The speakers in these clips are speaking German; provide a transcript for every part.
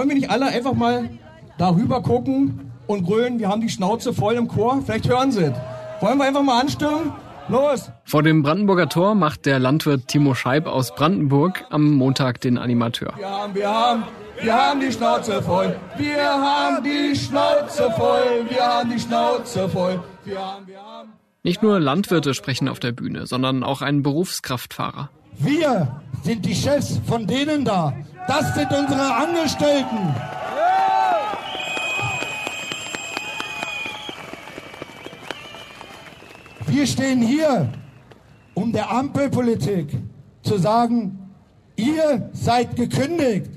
Wollen wir nicht alle einfach mal darüber gucken und grölen, wir haben die Schnauze voll im Chor? Vielleicht hören sie es. Wollen wir einfach mal anstimmen? Los! Vor dem Brandenburger Tor macht der Landwirt Timo Scheib aus Brandenburg am Montag den Animateur. Wir haben, wir haben, wir haben die Schnauze voll. Wir haben die Schnauze voll. Wir haben die Schnauze voll. Wir haben, wir haben. Nicht nur Landwirte sprechen auf der Bühne, sondern auch ein Berufskraftfahrer. Wir sind die Chefs von denen da. Das sind unsere Angestellten. Wir stehen hier, um der Ampelpolitik zu sagen, ihr seid gekündigt.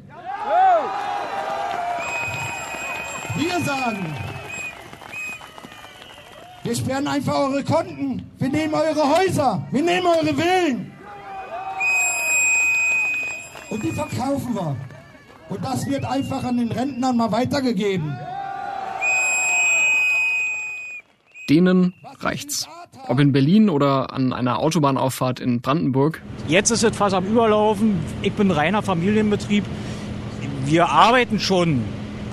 Wir sagen, wir sperren einfach eure Konten, wir nehmen eure Häuser, wir nehmen eure Villen. Und die verkaufen wir. Und das wird einfach an den Rentnern mal weitergegeben. Denen reicht's. Ob in Berlin oder an einer Autobahnauffahrt in Brandenburg. Jetzt ist es fast am Überlaufen. Ich bin reiner Familienbetrieb. Wir arbeiten schon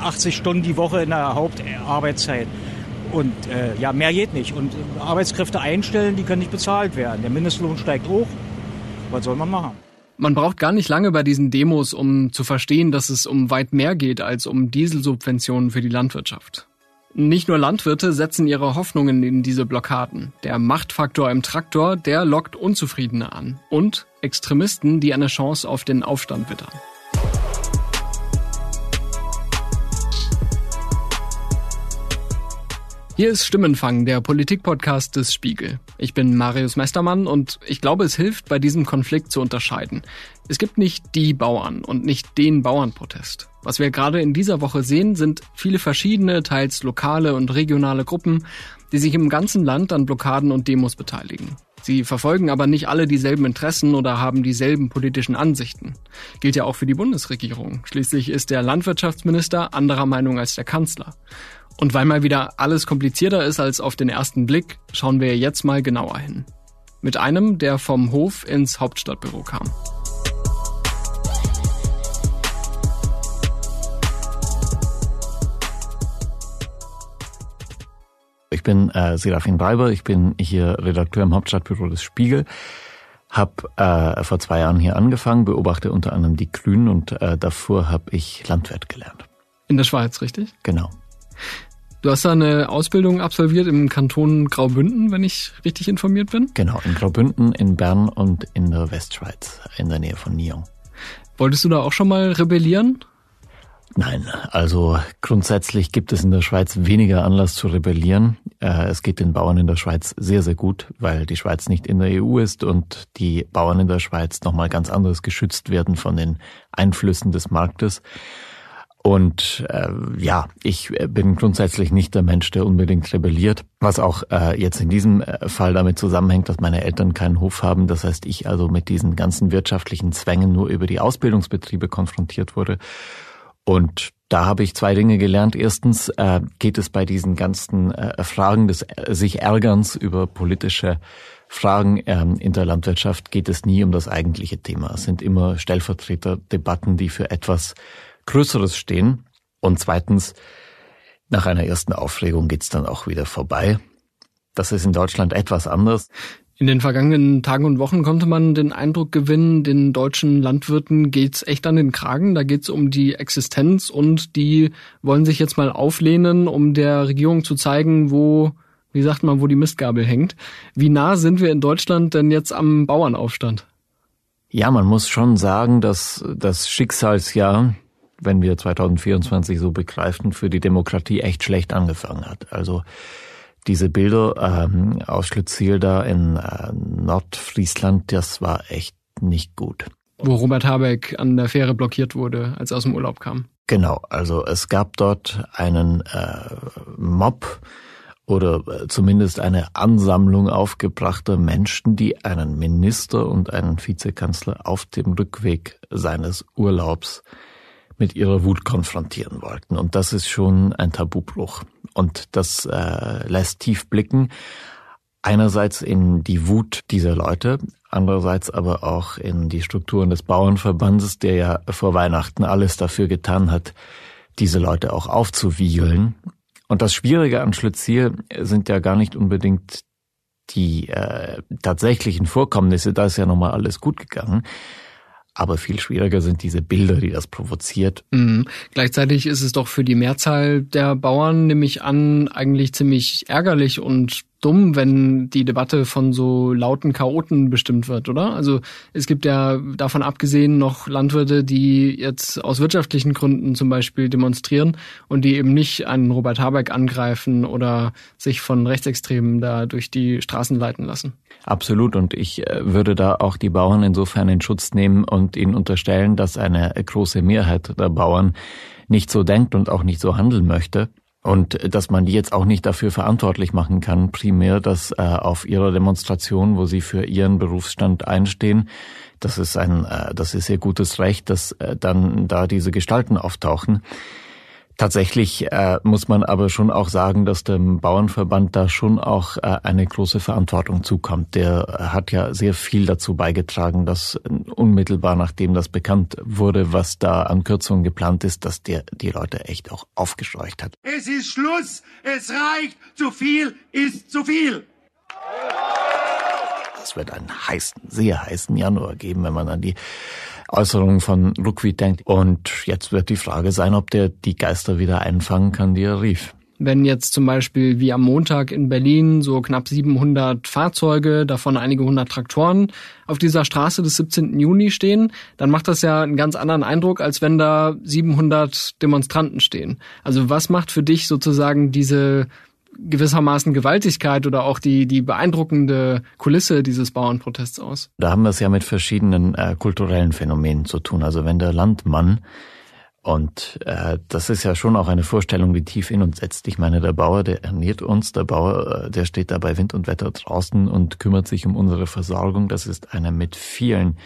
80 Stunden die Woche in der Hauptarbeitszeit. Und äh, ja, mehr geht nicht. Und Arbeitskräfte einstellen, die können nicht bezahlt werden. Der Mindestlohn steigt hoch. Was soll man machen? Man braucht gar nicht lange bei diesen Demos, um zu verstehen, dass es um weit mehr geht als um Dieselsubventionen für die Landwirtschaft. Nicht nur Landwirte setzen ihre Hoffnungen in diese Blockaden. Der Machtfaktor im Traktor, der lockt Unzufriedene an. Und Extremisten, die eine Chance auf den Aufstand wittern. Hier ist Stimmenfang, der Politikpodcast des Spiegel. Ich bin Marius Mestermann und ich glaube, es hilft, bei diesem Konflikt zu unterscheiden. Es gibt nicht die Bauern und nicht den Bauernprotest. Was wir gerade in dieser Woche sehen, sind viele verschiedene, teils lokale und regionale Gruppen, die sich im ganzen Land an Blockaden und Demos beteiligen. Sie verfolgen aber nicht alle dieselben Interessen oder haben dieselben politischen Ansichten. Gilt ja auch für die Bundesregierung. Schließlich ist der Landwirtschaftsminister anderer Meinung als der Kanzler. Und weil mal wieder alles komplizierter ist als auf den ersten Blick, schauen wir jetzt mal genauer hin. Mit einem, der vom Hof ins Hauptstadtbüro kam. Ich bin äh, Serafin Breiber, ich bin hier Redakteur im Hauptstadtbüro des Spiegel. Hab äh, vor zwei Jahren hier angefangen, beobachte unter anderem die Grünen und äh, davor habe ich Landwirt gelernt. In der Schweiz, richtig? Genau. Du hast da eine Ausbildung absolviert im Kanton Graubünden, wenn ich richtig informiert bin? Genau, in Graubünden, in Bern und in der Westschweiz, in der Nähe von Nyon. Wolltest du da auch schon mal rebellieren? Nein, also grundsätzlich gibt es in der Schweiz weniger Anlass zu rebellieren. Äh, es geht den Bauern in der Schweiz sehr, sehr gut, weil die Schweiz nicht in der EU ist und die Bauern in der Schweiz nochmal ganz anders geschützt werden von den Einflüssen des Marktes. Und äh, ja, ich bin grundsätzlich nicht der Mensch, der unbedingt rebelliert, was auch äh, jetzt in diesem äh, Fall damit zusammenhängt, dass meine Eltern keinen Hof haben. Das heißt, ich also mit diesen ganzen wirtschaftlichen Zwängen nur über die Ausbildungsbetriebe konfrontiert wurde. Und da habe ich zwei Dinge gelernt. Erstens äh, geht es bei diesen ganzen äh, Fragen des äh, sich Ärgerns über politische Fragen ähm, in der Landwirtschaft geht es nie um das eigentliche Thema. Es sind immer Stellvertreterdebatten, die für etwas Größeres stehen. Und zweitens, nach einer ersten Aufregung geht's dann auch wieder vorbei. Das ist in Deutschland etwas anders. In den vergangenen Tagen und Wochen konnte man den Eindruck gewinnen, den deutschen Landwirten geht's echt an den Kragen. Da geht's um die Existenz und die wollen sich jetzt mal auflehnen, um der Regierung zu zeigen, wo, wie sagt man, wo die Mistgabel hängt. Wie nah sind wir in Deutschland denn jetzt am Bauernaufstand? Ja, man muss schon sagen, dass das Schicksalsjahr wenn wir 2024 so begreifen, für die Demokratie echt schlecht angefangen hat. Also diese Bilder ähm, aus Schlitziel da in äh, Nordfriesland, das war echt nicht gut. Wo Robert Habeck an der Fähre blockiert wurde, als er aus dem Urlaub kam. Genau, also es gab dort einen äh, Mob oder äh, zumindest eine Ansammlung aufgebrachter Menschen, die einen Minister und einen Vizekanzler auf dem Rückweg seines Urlaubs mit ihrer Wut konfrontieren wollten. Und das ist schon ein Tabubruch. Und das äh, lässt tief blicken. Einerseits in die Wut dieser Leute, andererseits aber auch in die Strukturen des Bauernverbandes, der ja vor Weihnachten alles dafür getan hat, diese Leute auch aufzuwiegeln. Und das Schwierige an Schlützier sind ja gar nicht unbedingt die äh, tatsächlichen Vorkommnisse, da ist ja nochmal alles gut gegangen, aber viel schwieriger sind diese Bilder, die das provoziert. Mhm. Gleichzeitig ist es doch für die Mehrzahl der Bauern, nehme ich an, eigentlich ziemlich ärgerlich und dumm, wenn die Debatte von so lauten Chaoten bestimmt wird, oder? Also es gibt ja davon abgesehen noch Landwirte, die jetzt aus wirtschaftlichen Gründen zum Beispiel demonstrieren und die eben nicht einen Robert Habeck angreifen oder sich von Rechtsextremen da durch die Straßen leiten lassen. Absolut. Und ich äh, würde da auch die Bauern insofern in Schutz nehmen und ihnen unterstellen, dass eine große Mehrheit der Bauern nicht so denkt und auch nicht so handeln möchte. Und dass man die jetzt auch nicht dafür verantwortlich machen kann, primär, dass äh, auf ihrer Demonstration, wo sie für ihren Berufsstand einstehen, das ist ein, äh, das ist ihr gutes Recht, dass äh, dann da diese Gestalten auftauchen. Tatsächlich äh, muss man aber schon auch sagen, dass dem Bauernverband da schon auch äh, eine große Verantwortung zukommt. Der hat ja sehr viel dazu beigetragen, dass unmittelbar nachdem das bekannt wurde, was da an Kürzungen geplant ist, dass der die Leute echt auch aufgescheucht hat. Es ist Schluss, es reicht, zu viel ist zu viel. Es wird einen heißen, sehr heißen Januar geben, wenn man an die Äußerungen von Rukwi denkt. Und jetzt wird die Frage sein, ob der die Geister wieder einfangen kann, die er rief. Wenn jetzt zum Beispiel wie am Montag in Berlin so knapp 700 Fahrzeuge, davon einige hundert Traktoren, auf dieser Straße des 17. Juni stehen, dann macht das ja einen ganz anderen Eindruck, als wenn da 700 Demonstranten stehen. Also was macht für dich sozusagen diese gewissermaßen Gewaltigkeit oder auch die, die beeindruckende Kulisse dieses Bauernprotests aus? Da haben wir es ja mit verschiedenen äh, kulturellen Phänomenen zu tun. Also wenn der Landmann und äh, das ist ja schon auch eine Vorstellung, die tief in uns setzt. Ich meine, der Bauer, der ernährt uns, der Bauer, äh, der steht da bei Wind und Wetter draußen und kümmert sich um unsere Versorgung. Das ist eine mit vielen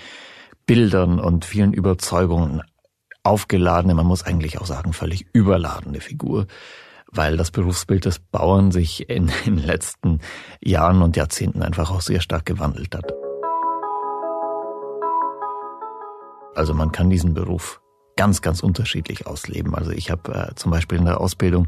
Bildern und vielen Überzeugungen aufgeladene, man muss eigentlich auch sagen, völlig überladene Figur weil das Berufsbild des Bauern sich in den letzten Jahren und Jahrzehnten einfach auch sehr stark gewandelt hat. Also man kann diesen Beruf ganz, ganz unterschiedlich ausleben. Also ich habe äh, zum Beispiel in der Ausbildung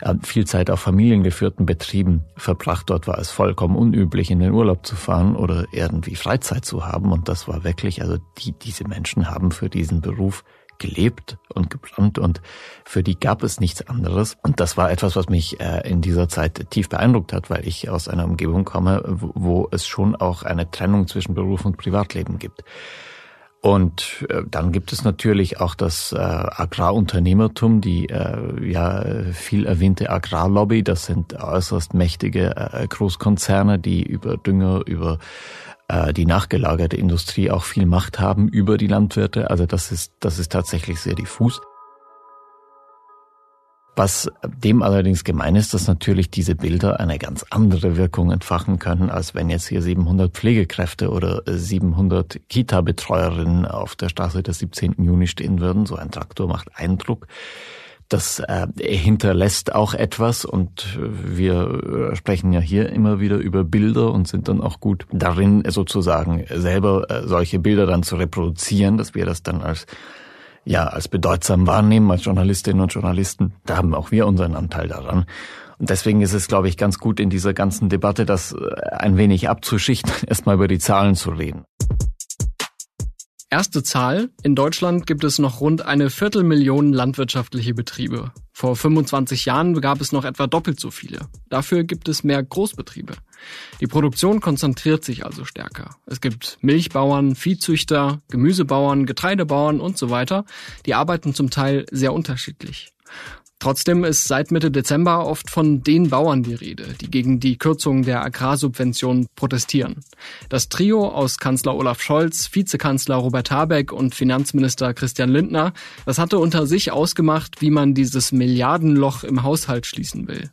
äh, viel Zeit auf familiengeführten Betrieben verbracht. Dort war es vollkommen unüblich, in den Urlaub zu fahren oder irgendwie Freizeit zu haben. Und das war wirklich, also die, diese Menschen haben für diesen Beruf gelebt und gebrannt und für die gab es nichts anderes. Und das war etwas, was mich äh, in dieser Zeit tief beeindruckt hat, weil ich aus einer Umgebung komme, wo, es schon auch eine Trennung zwischen Beruf und Privatleben gibt. Und äh, dann gibt es natürlich auch das äh, Agrarunternehmertum, die ja viel erwähnte Agrarlobby. Das sind äußerst mächtige Großkonzerne, die über Dünger, über die nachgelagerte Industrie auch viel Macht haben über die Landwirte. Also das ist, das ist tatsächlich sehr diffus. Was dem allerdings gemein ist, dass natürlich diese Bilder eine ganz andere Wirkung entfachen können, als wenn jetzt hier 700 Pflegekräfte oder 700 Kita-Betreuerinnen auf der Straße des 17. Juni stehen würden. So ein Traktor macht Eindruck. Das äh, hinterlässt auch etwas und wir sprechen ja hier immer wieder über Bilder und sind dann auch gut darin, sozusagen selber äh, solche Bilder dann zu reproduzieren, dass wir das dann als ja als bedeutsam wahrnehmen als Journalistinnen und Journalisten. Da haben auch wir unseren Anteil daran. Und deswegen ist es, glaube ich, ganz gut in dieser ganzen Debatte, das äh, ein wenig abzuschichten, erstmal über die Zahlen zu reden. Erste Zahl. In Deutschland gibt es noch rund eine Viertelmillion landwirtschaftliche Betriebe. Vor 25 Jahren gab es noch etwa doppelt so viele. Dafür gibt es mehr Großbetriebe. Die Produktion konzentriert sich also stärker. Es gibt Milchbauern, Viehzüchter, Gemüsebauern, Getreidebauern und so weiter. Die arbeiten zum Teil sehr unterschiedlich. Trotzdem ist seit Mitte Dezember oft von den Bauern die Rede, die gegen die Kürzung der Agrarsubvention protestieren. Das Trio aus Kanzler Olaf Scholz, Vizekanzler Robert Habeck und Finanzminister Christian Lindner, das hatte unter sich ausgemacht, wie man dieses Milliardenloch im Haushalt schließen will.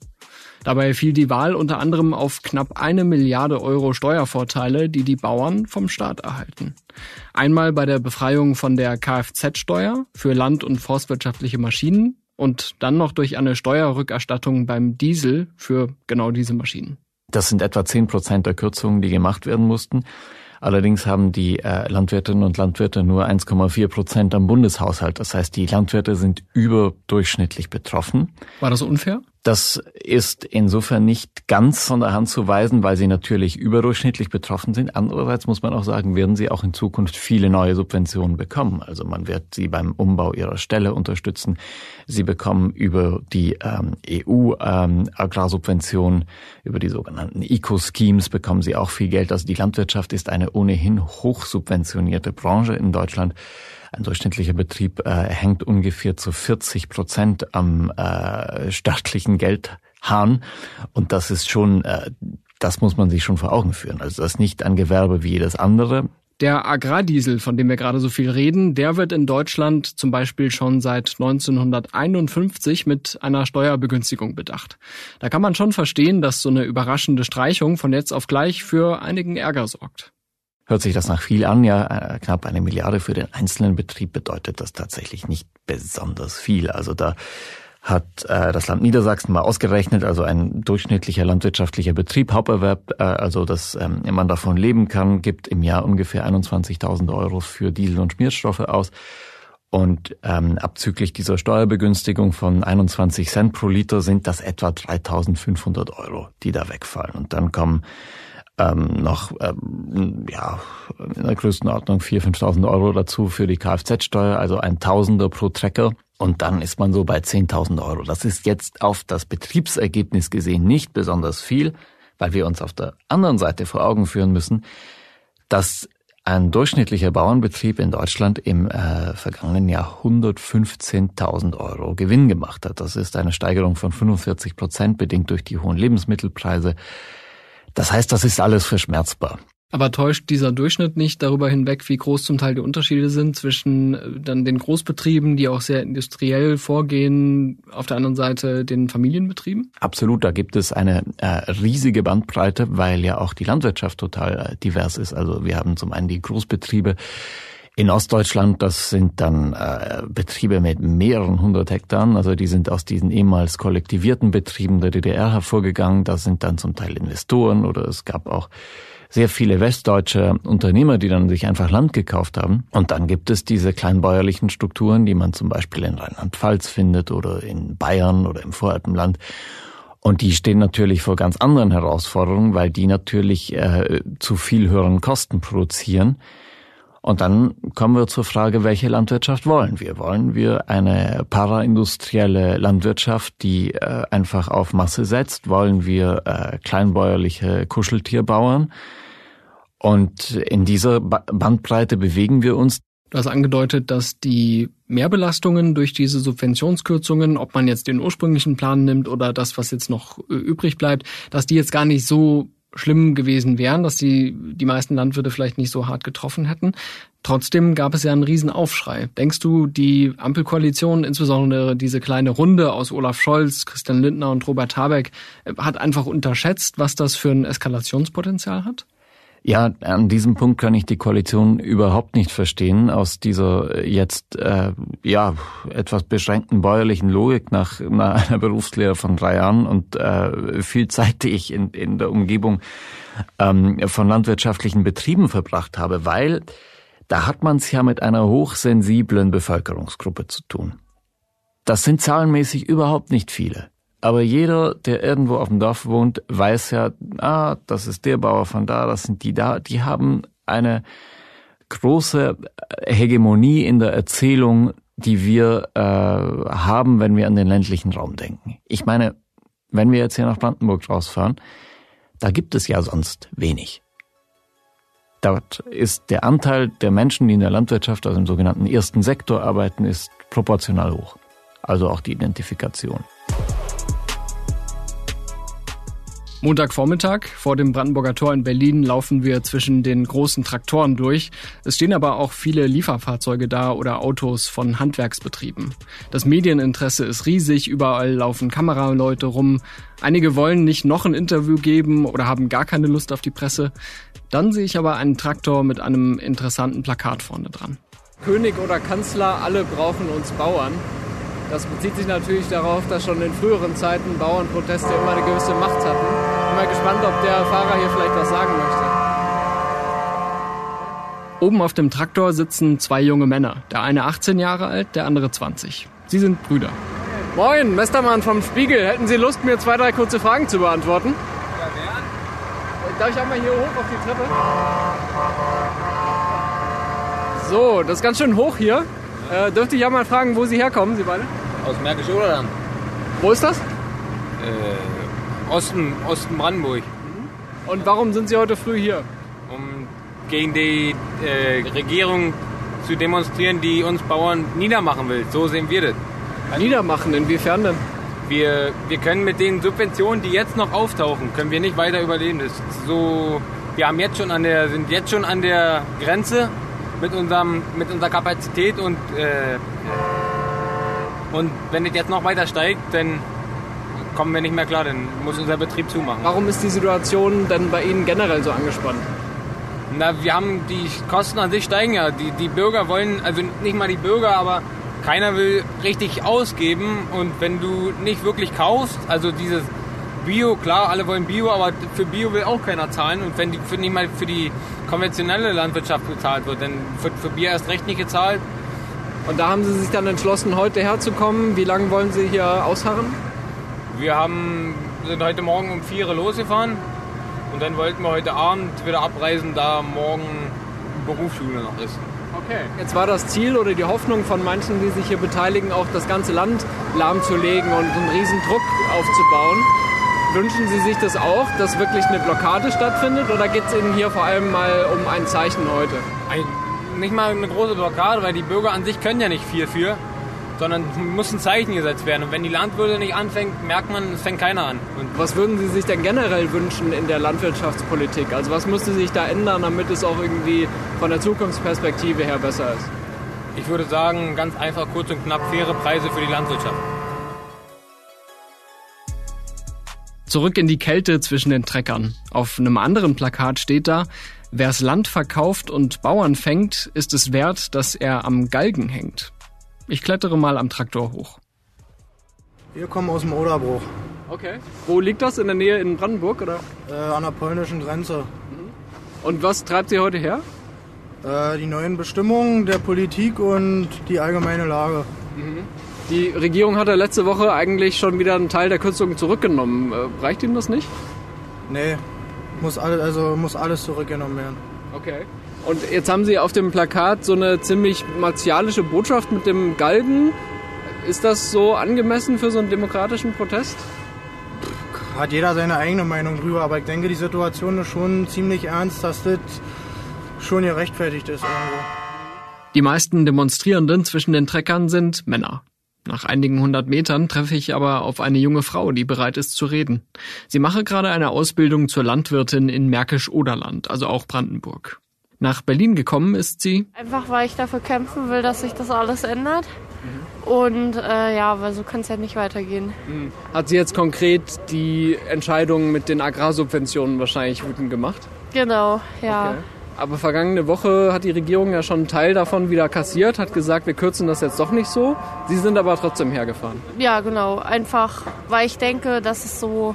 Dabei fiel die Wahl unter anderem auf knapp eine Milliarde Euro Steuervorteile, die die Bauern vom Staat erhalten. Einmal bei der Befreiung von der Kfz-Steuer für land- und forstwirtschaftliche Maschinen und dann noch durch eine Steuerrückerstattung beim Diesel für genau diese Maschinen. Das sind etwa zehn Prozent der Kürzungen, die gemacht werden mussten. Allerdings haben die äh, Landwirtinnen und Landwirte nur 1,4 Prozent am Bundeshaushalt. Das heißt, die Landwirte sind überdurchschnittlich betroffen. War das unfair? Das ist insofern nicht ganz von der Hand zu weisen, weil sie natürlich überdurchschnittlich betroffen sind. Andererseits muss man auch sagen, werden sie auch in Zukunft viele neue Subventionen bekommen. Also man wird sie beim Umbau ihrer Stelle unterstützen. Sie bekommen über die ähm, EU-Agrarsubventionen, ähm, über die sogenannten Eco-Schemes bekommen sie auch viel Geld. Also die Landwirtschaft ist eine ohnehin hochsubventionierte Branche in Deutschland. Ein durchschnittlicher Betrieb äh, hängt ungefähr zu 40 Prozent am äh, staatlichen Geldhahn. Und das ist schon, äh, das muss man sich schon vor Augen führen. Also das ist nicht ein Gewerbe wie jedes andere. Der Agrardiesel, von dem wir gerade so viel reden, der wird in Deutschland zum Beispiel schon seit 1951 mit einer Steuerbegünstigung bedacht. Da kann man schon verstehen, dass so eine überraschende Streichung von jetzt auf gleich für einigen Ärger sorgt hört sich das nach viel an. Ja, äh, knapp eine Milliarde für den einzelnen Betrieb bedeutet das tatsächlich nicht besonders viel. Also da hat äh, das Land Niedersachsen mal ausgerechnet, also ein durchschnittlicher landwirtschaftlicher Betrieb, Haupterwerb, äh, also dass ähm, man davon leben kann, gibt im Jahr ungefähr 21.000 Euro für Diesel und Schmierstoffe aus. Und ähm, abzüglich dieser Steuerbegünstigung von 21 Cent pro Liter sind das etwa 3.500 Euro, die da wegfallen. Und dann kommen ähm, noch ähm, ja, in der Größenordnung 4.000, 5.000 Euro dazu für die Kfz-Steuer, also ein Tausender pro Trecker. Und dann ist man so bei 10.000 Euro. Das ist jetzt auf das Betriebsergebnis gesehen nicht besonders viel, weil wir uns auf der anderen Seite vor Augen führen müssen, dass ein durchschnittlicher Bauernbetrieb in Deutschland im äh, vergangenen Jahr 115.000 Euro Gewinn gemacht hat. Das ist eine Steigerung von 45 Prozent, bedingt durch die hohen Lebensmittelpreise. Das heißt, das ist alles verschmerzbar. Aber täuscht dieser Durchschnitt nicht darüber hinweg, wie groß zum Teil die Unterschiede sind zwischen äh, dann den Großbetrieben, die auch sehr industriell vorgehen, auf der anderen Seite den Familienbetrieben? Absolut, da gibt es eine äh, riesige Bandbreite, weil ja auch die Landwirtschaft total äh, divers ist. Also wir haben zum einen die Großbetriebe, in Ostdeutschland, das sind dann äh, Betriebe mit mehreren hundert Hektar, also die sind aus diesen ehemals kollektivierten Betrieben der DDR hervorgegangen. Das sind dann zum Teil Investoren oder es gab auch sehr viele westdeutsche Unternehmer, die dann sich einfach Land gekauft haben. Und dann gibt es diese kleinbäuerlichen Strukturen, die man zum Beispiel in Rheinland-Pfalz findet oder in Bayern oder im Voralpenland. Und die stehen natürlich vor ganz anderen Herausforderungen, weil die natürlich äh, zu viel höheren Kosten produzieren und dann kommen wir zur Frage, welche Landwirtschaft wollen wir? Wollen wir eine paraindustrielle Landwirtschaft, die äh, einfach auf Masse setzt? Wollen wir äh, kleinbäuerliche Kuscheltierbauern? Und in dieser ba Bandbreite bewegen wir uns. Du hast angedeutet, dass die Mehrbelastungen durch diese Subventionskürzungen, ob man jetzt den ursprünglichen Plan nimmt oder das, was jetzt noch äh, übrig bleibt, dass die jetzt gar nicht so schlimm gewesen wären, dass die, die meisten Landwirte vielleicht nicht so hart getroffen hätten. Trotzdem gab es ja einen Riesenaufschrei. Denkst du, die Ampelkoalition, insbesondere diese kleine Runde aus Olaf Scholz, Christian Lindner und Robert Habeck, hat einfach unterschätzt, was das für ein Eskalationspotenzial hat? Ja, an diesem Punkt kann ich die Koalition überhaupt nicht verstehen, aus dieser jetzt äh, ja etwas beschränkten bäuerlichen Logik nach, nach einer Berufslehre von drei Jahren und äh, viel Zeit, die ich in, in der Umgebung ähm, von landwirtschaftlichen Betrieben verbracht habe, weil da hat man es ja mit einer hochsensiblen Bevölkerungsgruppe zu tun. Das sind zahlenmäßig überhaupt nicht viele. Aber jeder, der irgendwo auf dem Dorf wohnt, weiß ja, ah, das ist der Bauer von da, das sind die da. Die haben eine große Hegemonie in der Erzählung, die wir äh, haben, wenn wir an den ländlichen Raum denken. Ich meine, wenn wir jetzt hier nach Brandenburg rausfahren, da gibt es ja sonst wenig. Dort ist der Anteil der Menschen, die in der Landwirtschaft, also im sogenannten ersten Sektor arbeiten, ist proportional hoch. Also auch die Identifikation. Montagvormittag vor dem Brandenburger Tor in Berlin laufen wir zwischen den großen Traktoren durch. Es stehen aber auch viele Lieferfahrzeuge da oder Autos von Handwerksbetrieben. Das Medieninteresse ist riesig, überall laufen Kameraleute rum. Einige wollen nicht noch ein Interview geben oder haben gar keine Lust auf die Presse. Dann sehe ich aber einen Traktor mit einem interessanten Plakat vorne dran. König oder Kanzler, alle brauchen uns Bauern. Das bezieht sich natürlich darauf, dass schon in früheren Zeiten Bauernproteste immer eine gewisse Macht hatten Bin mal gespannt, ob der Fahrer hier vielleicht was sagen möchte. Oben auf dem Traktor sitzen zwei junge Männer. Der eine 18 Jahre alt, der andere 20. Sie sind Brüder. Moin, Mestermann vom Spiegel. Hätten Sie Lust, mir zwei, drei kurze Fragen zu beantworten? Ja, gern. Darf ich auch mal hier hoch auf die Treppe? So, das ist ganz schön hoch hier. Äh, dürfte ich ja mal fragen, wo Sie herkommen, Sie beide? Aus Märkisch Oderland. Wo ist das? Äh, Osten, Osten Brandenburg. Und warum sind Sie heute früh hier? Um gegen die äh, Regierung zu demonstrieren, die uns Bauern niedermachen will. So sehen wir das. Niedermachen, inwiefern denn? Wir, wir können mit den Subventionen, die jetzt noch auftauchen, können wir nicht weiter überleben. Das ist so, wir haben jetzt schon an der, sind jetzt schon an der Grenze mit, unserem, mit unserer Kapazität und, äh, und wenn es jetzt noch weiter steigt, dann kommen wir nicht mehr klar, dann muss unser Betrieb zumachen. Warum ist die Situation denn bei Ihnen generell so angespannt? Na, wir haben die Kosten an sich steigen ja. Die, die Bürger wollen, also nicht mal die Bürger, aber keiner will richtig ausgeben. Und wenn du nicht wirklich kaufst, also dieses Bio, klar, alle wollen Bio, aber für Bio will auch keiner zahlen. Und wenn die für nicht mal für die konventionelle Landwirtschaft bezahlt wird, dann wird für Bier erst recht nicht gezahlt. Und da haben Sie sich dann entschlossen, heute herzukommen. Wie lange wollen Sie hier ausharren? Wir haben, sind heute Morgen um 4 Uhr losgefahren und dann wollten wir heute Abend wieder abreisen, da morgen Berufsschule noch ist. Okay. Jetzt war das Ziel oder die Hoffnung von manchen, die sich hier beteiligen, auch das ganze Land lahmzulegen und einen riesen Druck aufzubauen. Wünschen Sie sich das auch, dass wirklich eine Blockade stattfindet oder geht es Ihnen hier vor allem mal um ein Zeichen heute? Ein, nicht mal eine große Blockade, weil die Bürger an sich können ja nicht viel für, sondern muss ein Zeichen gesetzt werden. Und wenn die Landwirte nicht anfängt, merkt man, es fängt keiner an. Und Was würden Sie sich denn generell wünschen in der Landwirtschaftspolitik? Also was müsste sich da ändern, damit es auch irgendwie von der Zukunftsperspektive her besser ist? ich würde sagen, ganz einfach, kurz und knapp, faire Preise für die Landwirtschaft. Zurück in die Kälte zwischen den Treckern. Auf einem anderen Plakat steht da, wer's Land verkauft und Bauern fängt, ist es wert, dass er am Galgen hängt. Ich klettere mal am Traktor hoch. Wir kommen aus dem Oderbruch, Okay. Wo liegt das? In der Nähe in Brandenburg oder? äh, an der polnischen Grenze. Und was treibt Sie heute her? Äh, die neuen Bestimmungen der Politik und die allgemeine Lage. Die Regierung hat ja letzte Woche eigentlich schon wieder einen Teil der Kürzungen zurückgenommen. Äh, reicht Ihnen das nicht? Nee, muss alles, also muss alles zurückgenommen werden. Okay. Und jetzt haben Sie auf dem Plakat so eine ziemlich martialische Botschaft mit dem Galgen. Ist das so angemessen für so einen demokratischen Protest? Hat jeder seine eigene Meinung drüber, aber ich denke, die Situation ist schon ziemlich ernst, dass das schon gerechtfertigt ist irgendwo. Die meisten Demonstrierenden zwischen den Treckern sind Männer. Nach einigen hundert Metern treffe ich aber auf eine junge Frau, die bereit ist zu reden. Sie mache gerade eine Ausbildung zur Landwirtin in Märkisch-Oderland, also auch Brandenburg. Nach Berlin gekommen ist sie, Einfach weil ich dafür kämpfen will, dass sich das alles ändert. Und äh, ja, weil so kann es ja nicht weitergehen. hat sie jetzt konkret die Entscheidung mit den Agrarsubventionen wahrscheinlich wütend gemacht. Genau, ja. Aber vergangene Woche hat die Regierung ja schon einen Teil davon wieder kassiert, hat gesagt, wir kürzen das jetzt doch nicht so. Sie sind aber trotzdem hergefahren. Ja, genau. Einfach, weil ich denke, dass es so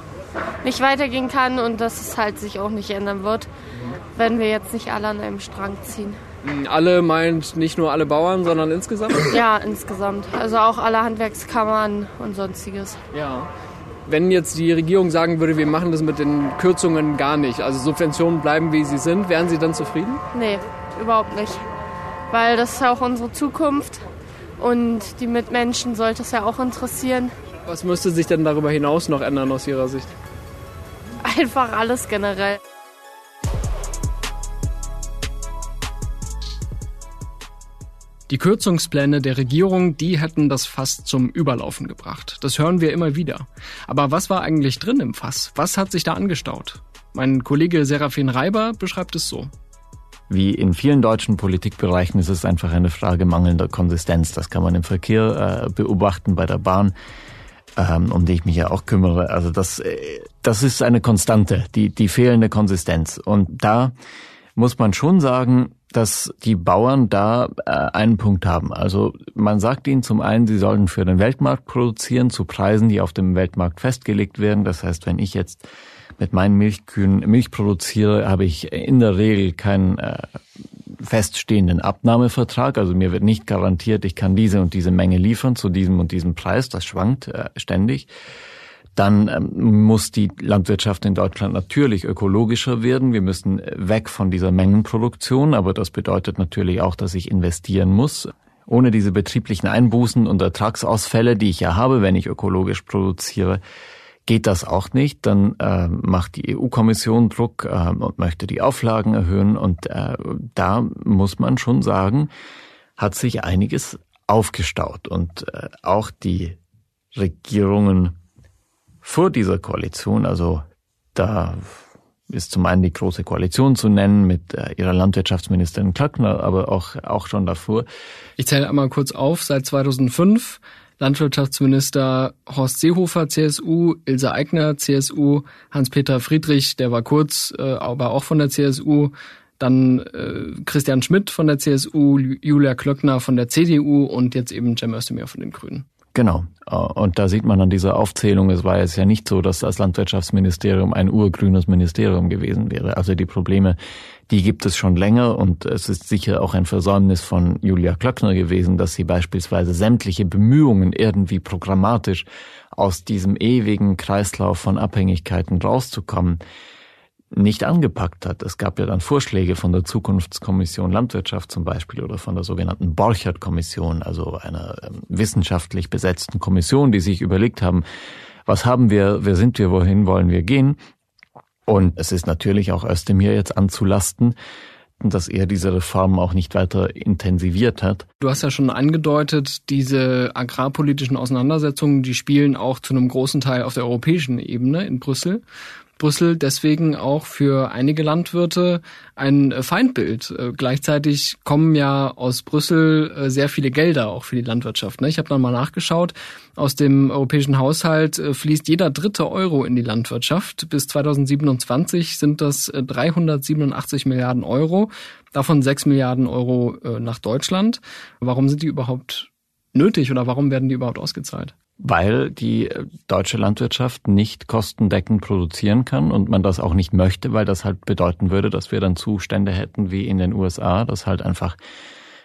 nicht weitergehen kann und dass es halt sich auch nicht ändern wird, wenn wir jetzt nicht alle an einem Strang ziehen. Alle meint nicht nur alle Bauern, sondern insgesamt? Ja, insgesamt. Also auch alle Handwerkskammern und sonstiges. Ja. Wenn jetzt die Regierung sagen würde, wir machen das mit den Kürzungen gar nicht, also Subventionen bleiben wie sie sind, wären Sie dann zufrieden? Nee, überhaupt nicht. Weil das ist ja auch unsere Zukunft und die Mitmenschen sollte es ja auch interessieren. Was müsste sich denn darüber hinaus noch ändern aus Ihrer Sicht? Einfach alles generell. Die Kürzungspläne der Regierung, die hätten das Fass zum Überlaufen gebracht. Das hören wir immer wieder. Aber was war eigentlich drin im Fass? Was hat sich da angestaut? Mein Kollege Serafin Reiber beschreibt es so. Wie in vielen deutschen Politikbereichen ist es einfach eine Frage mangelnder Konsistenz. Das kann man im Verkehr äh, beobachten, bei der Bahn, ähm, um die ich mich ja auch kümmere. Also das, äh, das ist eine Konstante, die, die fehlende Konsistenz. Und da muss man schon sagen, dass die Bauern da äh, einen Punkt haben. Also man sagt ihnen zum einen, sie sollen für den Weltmarkt produzieren zu Preisen, die auf dem Weltmarkt festgelegt werden. Das heißt, wenn ich jetzt mit meinen Milchkühen Milch produziere, habe ich in der Regel keinen äh, feststehenden Abnahmevertrag. Also mir wird nicht garantiert, ich kann diese und diese Menge liefern zu diesem und diesem Preis. Das schwankt äh, ständig. Dann ähm, muss die Landwirtschaft in Deutschland natürlich ökologischer werden. Wir müssen weg von dieser Mengenproduktion, aber das bedeutet natürlich auch, dass ich investieren muss. Ohne diese betrieblichen Einbußen und Ertragsausfälle, die ich ja habe, wenn ich ökologisch produziere, geht das auch nicht. Dann äh, macht die EU-Kommission Druck äh, und möchte die Auflagen erhöhen. Und äh, da muss man schon sagen, hat sich einiges aufgestaut. Und äh, auch die Regierungen vor dieser Koalition, also da ist zum einen die große Koalition zu nennen mit äh, ihrer Landwirtschaftsministerin Klöckner, aber auch, auch schon davor. Ich zähle einmal kurz auf. Seit 2005 Landwirtschaftsminister Horst Seehofer, CSU, Ilse Aigner, CSU, Hans-Peter Friedrich, der war kurz, äh, aber auch von der CSU, dann äh, Christian Schmidt von der CSU, Julia Klöckner von der CDU und jetzt eben Cem Özdemir von den Grünen. Genau. Äh, und da sieht man an dieser Aufzählung, es war jetzt ja nicht so, dass das Landwirtschaftsministerium ein urgrünes Ministerium gewesen wäre. Also die Probleme, die gibt es schon länger und es ist sicher auch ein Versäumnis von Julia Klöckner gewesen, dass sie beispielsweise sämtliche Bemühungen irgendwie programmatisch aus diesem ewigen Kreislauf von Abhängigkeiten rauszukommen, nicht angepackt hat. Es gab ja dann Vorschläge von der Zukunftskommission Landwirtschaft zum Beispiel oder von der sogenannten Borchert-Kommission, also einer ähm, wissenschaftlich besetzten Kommission, die sich überlegt haben, was haben wir, wer sind wir, wohin wollen wir gehen? Und es ist natürlich auch Özdemir jetzt anzulasten, dass er diese Reformen auch nicht weiter intensiviert hat. Du hast ja schon angedeutet, diese agrarpolitischen Auseinandersetzungen, die spielen auch zu einem großen Teil auf der europäischen Ebene in Brüssel. Brüssel deswegen auch für einige Landwirte ein äh, Feindbild. Äh, gleichzeitig kommen ja aus Brüssel äh, sehr viele Gelder auch für die Landwirtschaft. Ne? Ich habe mal nachgeschaut. Aus dem europäischen Haushalt fließt jeder dritte Euro in die Landwirtschaft. Bis 2027 sind das 387 Milliarden Euro, davon 6 Milliarden Euro nach Deutschland. Warum sind die überhaupt nötig oder warum werden die überhaupt ausgezahlt? Weil die äh, deutsche Landwirtschaft nicht kostendeckend produzieren kann und man das auch nicht möchte, weil das halt bedeuten würde, dass wir dann Zustände hätten wie in den USA, dass halt einfach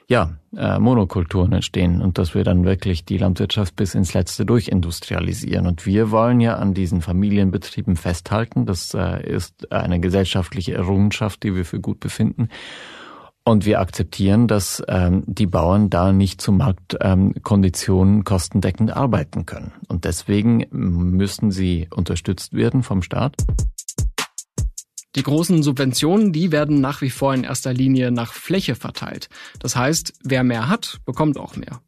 ja, äh, Monokulturen entstehen und dass wir dann wirklich die Landwirtschaft bis ins Letzte durchindustrialisieren. Und wir wollen ja an diesen Familienbetrieben festhalten. Das äh, ist eine gesellschaftliche Errungenschaft, die wir für gut befinden. Und wir akzeptieren, dass ähm, die Bauern da nicht zu Marktkonditionen ähm, kostendeckend arbeiten können. Und deswegen müssen sie unterstützt werden vom Staat. Die großen Subventionen, die werden nach wie vor in erster Linie nach Fläche verteilt. Das heißt, wer mehr hat, bekommt auch mehr.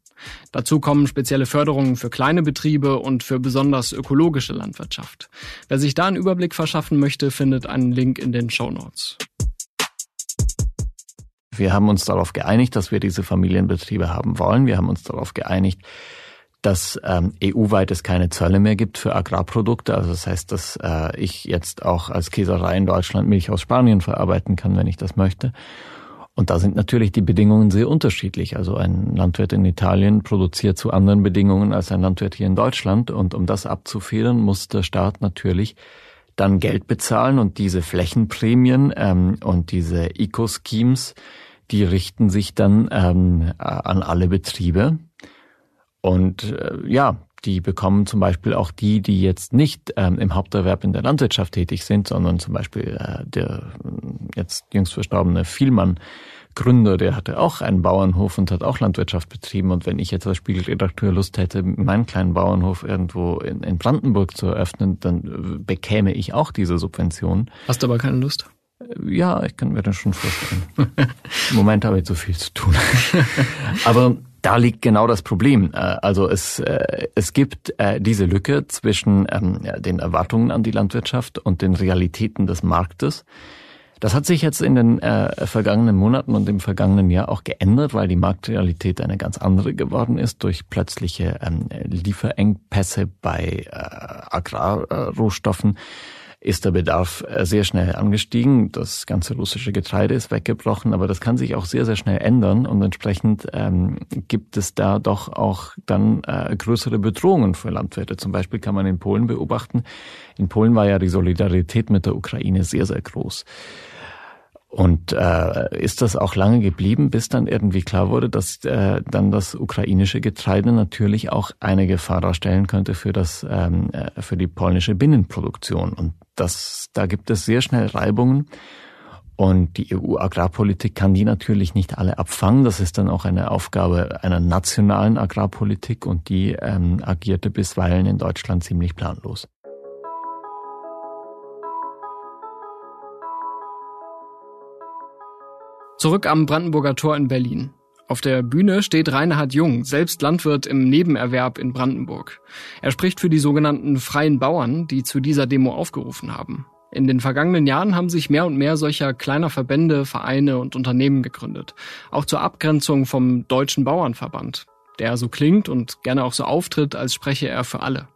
Dazu kommen spezielle Förderungen für kleine Betriebe und für besonders ökologische Landwirtschaft. Wer sich da einen Überblick verschaffen möchte, findet einen Link in den Show Notes. Wir haben uns darauf geeinigt, dass wir diese Familienbetriebe haben wollen. Wir haben uns darauf geeinigt, dass ähm, EU-weit es keine Zölle mehr gibt für Agrarprodukte. Also das heißt, dass äh, ich jetzt auch als Käserei in Deutschland Milch aus Spanien verarbeiten kann, wenn ich das möchte. Und da sind natürlich die Bedingungen sehr unterschiedlich. Also ein Landwirt in Italien produziert zu anderen Bedingungen als ein Landwirt hier in Deutschland. Und um das abzufedern, muss der Staat natürlich dann Geld bezahlen und diese Flächenprämien ähm, und diese Eco-Schemes, die richten sich dann ähm, an alle Betriebe. Und äh, ja, die bekommen zum Beispiel auch die, die jetzt nicht ähm, im Haupterwerb in der Landwirtschaft tätig sind, sondern zum Beispiel äh, der jetzt jüngst verstorbene Vielmann, Gründer, der hatte auch einen Bauernhof und hat auch Landwirtschaft betrieben. Und wenn ich jetzt als Spiegelredakteur Lust hätte, meinen kleinen Bauernhof irgendwo in, in Brandenburg zu eröffnen, dann bekäme ich auch diese Subvention. Hast du aber keine Lust? Ja, ich kann mir das schon vorstellen. Im Moment habe ich zu viel zu tun. Aber da liegt genau das Problem. Äh, also es, äh, es gibt äh, diese Lücke zwischen ähm, den Erwartungen an die Landwirtschaft und den Realitäten des Marktes. Das hat sich jetzt in den äh, vergangenen Monaten und im vergangenen Jahr auch geändert, weil die Marktrealität eine ganz andere geworden ist durch plötzliche ähm, Lieferengpässe bei äh, Agrarrohstoffen. Ist der Bedarf äh, sehr schnell angestiegen. Das ganze russische Getreide ist weggebrochen, aber das kann sich auch sehr, sehr schnell ändern und entsprechend ähm, gibt es da doch auch dann äh, größere Bedrohungen für Landwirte. Zum Beispiel kann man in Polen beobachten. In Polen war ja die Solidarität mit der Ukraine sehr, sehr groß. Und äh, ist das auch lange geblieben, bis dann irgendwie klar wurde, dass äh, dann das ukrainische Getreide natürlich auch eine Gefahr darstellen könnte für das ähm, äh, für die polnische Binnenproduktion. Und das da gibt es sehr schnell Reibungen. Und die EU-Agrarpolitik kann die natürlich nicht alle abfangen. Das ist dann auch eine Aufgabe einer nationalen Agrarpolitik und die ähm, agierte bisweilen in Deutschland ziemlich planlos. Zurück am Brandenburger Tor in Berlin. Auf der Bühne steht Reinhard Jung, selbst Landwirt im Nebenerwerb in Brandenburg. Er spricht für die sogenannten freien Bauern, die zu dieser Demo aufgerufen haben. In den vergangenen Jahren haben sich mehr und mehr solcher kleiner Verbände, Vereine und Unternehmen gegründet. Auch zur Abgrenzung vom Deutschen Bauernverband, der so klingt und gerne auch so auftritt, als spreche er für alle.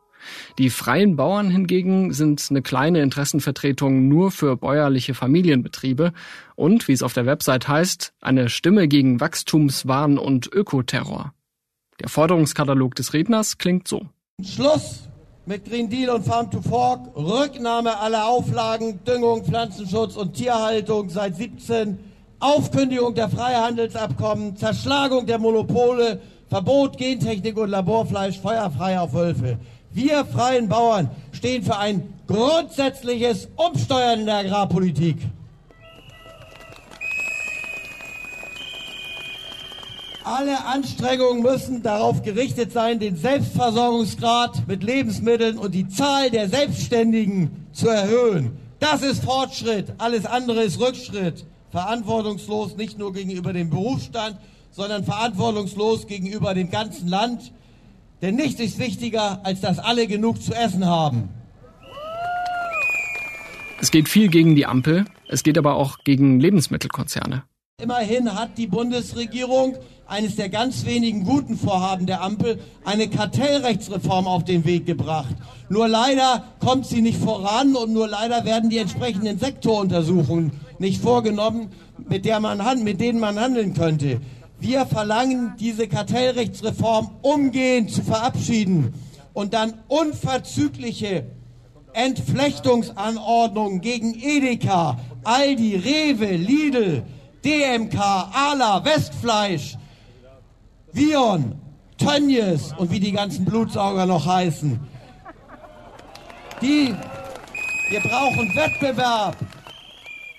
Die freien Bauern hingegen sind eine kleine Interessenvertretung nur für bäuerliche Familienbetriebe und, wie es auf der Website heißt, eine Stimme gegen Wachstumswahn und Ökoterror. Der Forderungskatalog des Redners klingt so. Schluss mit Green Deal und Farm to Fork, Rücknahme aller Auflagen, Düngung, Pflanzenschutz und Tierhaltung seit 17, Aufkündigung der Freihandelsabkommen, Zerschlagung der Monopole, Verbot Gentechnik und Laborfleisch, feuerfrei auf Wölfe. Wir freien Bauern stehen für ein grundsätzliches Umsteuern in der Agrarpolitik. Alle Anstrengungen müssen darauf gerichtet sein, den Selbstversorgungsgrad mit Lebensmitteln und die Zahl der Selbstständigen zu erhöhen. Das ist Fortschritt, alles andere ist Rückschritt. Verantwortungslos nicht nur gegenüber dem Berufsstand, sondern verantwortungslos gegenüber dem ganzen Land. Denn nichts ist wichtiger, als dass alle genug zu essen haben. Es geht viel gegen die Ampel, es geht aber auch gegen Lebensmittelkonzerne. Immerhin hat die Bundesregierung eines der ganz wenigen guten Vorhaben der Ampel eine Kartellrechtsreform auf den Weg gebracht. Nur leider kommt sie nicht voran und nur leider werden die entsprechenden Sektoruntersuchungen nicht vorgenommen, mit, der man, mit denen man handeln könnte. Wir verlangen, diese Kartellrechtsreform umgehend zu verabschieden und dann unverzügliche Entflechtungsanordnungen gegen Edeka, Aldi, Rewe, Lidl, DMK, Ala, Westfleisch, Vion, Tönnies und wie die ganzen Blutsauger noch heißen. Die, wir brauchen Wettbewerb.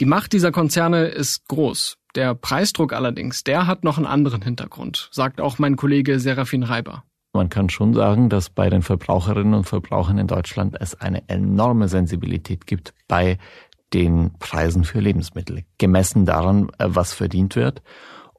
Die Macht dieser Konzerne ist groß. Der Preisdruck allerdings, der hat noch einen anderen Hintergrund, sagt auch mein Kollege Serafin Reiber. Man kann schon sagen, dass bei den Verbraucherinnen und Verbrauchern in Deutschland es eine enorme Sensibilität gibt bei den Preisen für Lebensmittel, gemessen daran, äh, was verdient wird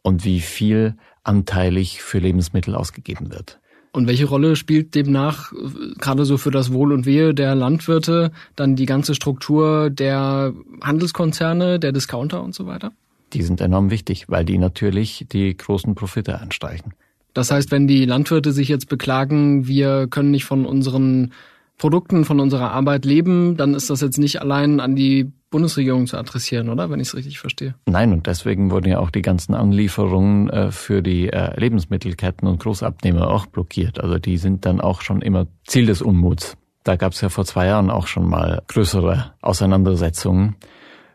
und wie viel anteilig für Lebensmittel ausgegeben wird. Und welche Rolle spielt demnach äh, gerade so für das Wohl und Wehe der Landwirte dann die ganze Struktur der Handelskonzerne, der Discounter und so weiter? Die sind enorm wichtig, weil die natürlich die großen Profite anstreichen. Das heißt, wenn die Landwirte sich jetzt beklagen, wir können nicht von unseren Produkten, von unserer Arbeit leben, dann ist das jetzt nicht allein an die Bundesregierung zu adressieren, oder? Wenn ich es richtig verstehe. Nein, und deswegen wurden ja auch die ganzen Anlieferungen äh, für die äh, Lebensmittelketten und Großabnehmer auch blockiert. Also die sind dann auch schon immer Ziel des Unmuts. Da gab es ja vor zwei Jahren auch schon mal größere Auseinandersetzungen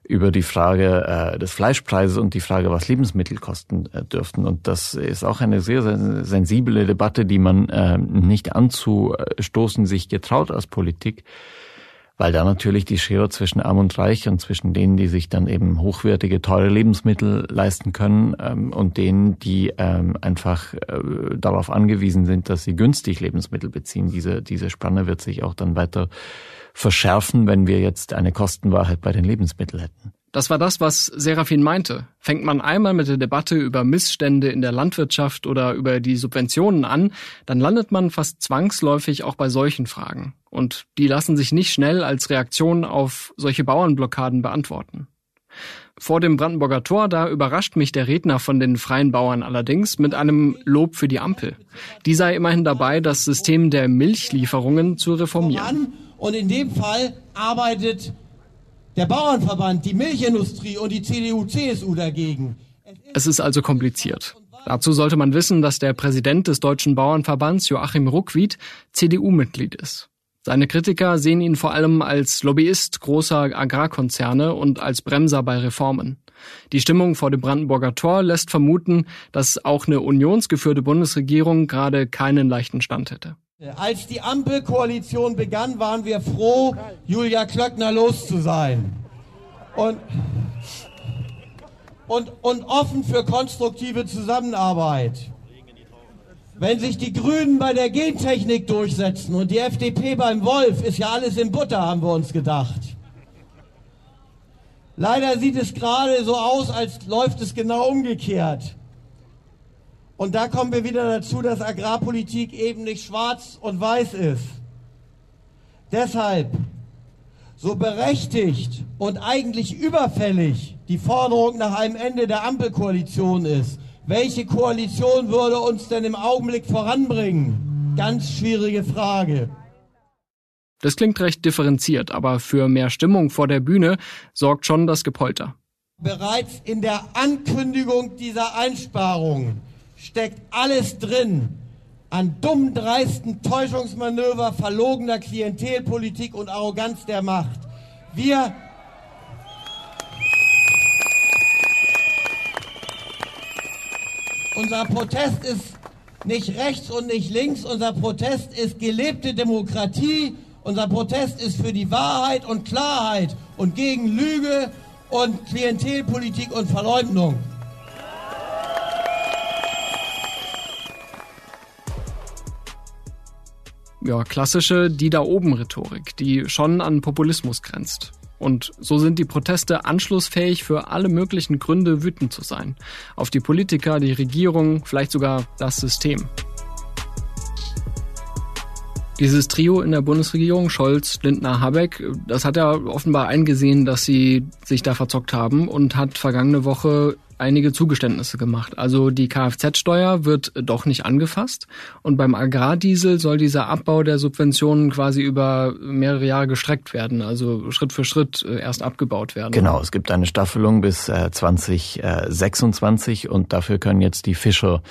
über die Frage äh, des Fleischpreises und die Frage, was Lebensmittel kosten äh, dürften. Und das ist auch eine sehr, sehr sensible Debatte, die man äh, nicht anzustoßen sich getraut als Politik, weil da natürlich die Schere zwischen Arm und Reich und zwischen denen, die sich dann eben hochwertige, teure Lebensmittel leisten können ähm, und denen, die ähm, einfach äh, darauf angewiesen sind, dass sie günstig Lebensmittel beziehen. Diese, diese Spanne wird sich auch dann weiter verschärfen, wenn wir jetzt eine Kostenwahrheit bei den Lebensmitteln hätten. Das war das, was Serafin meinte. Fängt man einmal mit der Debatte über Missstände in der Landwirtschaft oder über die Subventionen an, dann landet man fast zwangsläufig auch bei solchen Fragen. Und die lassen sich nicht schnell als Reaktion auf solche Bauernblockaden beantworten. Vor dem Brandenburger Tor, da überrascht mich der Redner von den Freien Bauern allerdings mit einem Lob für die Ampel. Die sei immerhin dabei, das System der Milchlieferungen zu reformieren. Und in dem Fall arbeitet der Bauernverband, die Milchindustrie und die CDU, CSU dagegen. Es ist also kompliziert. Dazu sollte man wissen, dass der Präsident des Deutschen Bauernverbands, Joachim Ruckwied, CDU-Mitglied ist. Seine Kritiker sehen ihn vor allem als Lobbyist großer Agrarkonzerne und als Bremser bei Reformen. Die Stimmung vor dem Brandenburger Tor lässt vermuten, dass auch eine unionsgeführte Bundesregierung gerade keinen leichten Stand hätte. Als die Ampelkoalition begann, waren wir froh, Julia Klöckner los zu sein. Und, und, und offen für konstruktive Zusammenarbeit. Wenn sich die Grünen bei der Gentechnik durchsetzen und die FDP beim Wolf, ist ja alles in Butter, haben wir uns gedacht. Leider sieht es gerade so aus, als läuft es genau umgekehrt. Und da kommen wir wieder dazu, dass Agrarpolitik eben nicht schwarz und weiß ist. Deshalb, so berechtigt und eigentlich überfällig die Forderung nach einem Ende der Ampelkoalition ist, welche Koalition würde uns denn im Augenblick voranbringen? Ganz schwierige Frage. Das klingt recht differenziert, aber für mehr Stimmung vor der Bühne sorgt schon das Gepolter. Bereits in der Ankündigung dieser Einsparungen steckt alles drin an dumm, dreisten Täuschungsmanöver, verlogener Klientelpolitik und Arroganz der Macht. Wir Unser Protest ist nicht rechts und nicht links. Unser Protest ist gelebte Demokratie. Unser Protest ist für die Wahrheit und Klarheit und gegen Lüge und Klientelpolitik und Verleumdung. Ja, klassische Die da oben Rhetorik, die schon an Populismus grenzt. Und so sind die Proteste anschlussfähig für alle möglichen Gründe, wütend zu sein. Auf die Politiker, die Regierung, vielleicht sogar das System. Dieses Trio in der Bundesregierung, Scholz, Lindner, Habeck, das hat ja offenbar eingesehen, dass sie sich da verzockt haben und hat vergangene Woche einige Zugeständnisse gemacht. Also die Kfz-Steuer wird doch nicht angefasst und beim Agrardiesel soll dieser Abbau der Subventionen quasi über mehrere Jahre gestreckt werden, also Schritt für Schritt äh, erst abgebaut werden. Genau, es gibt eine Staffelung bis 2026 äh, und dafür können jetzt die Fischer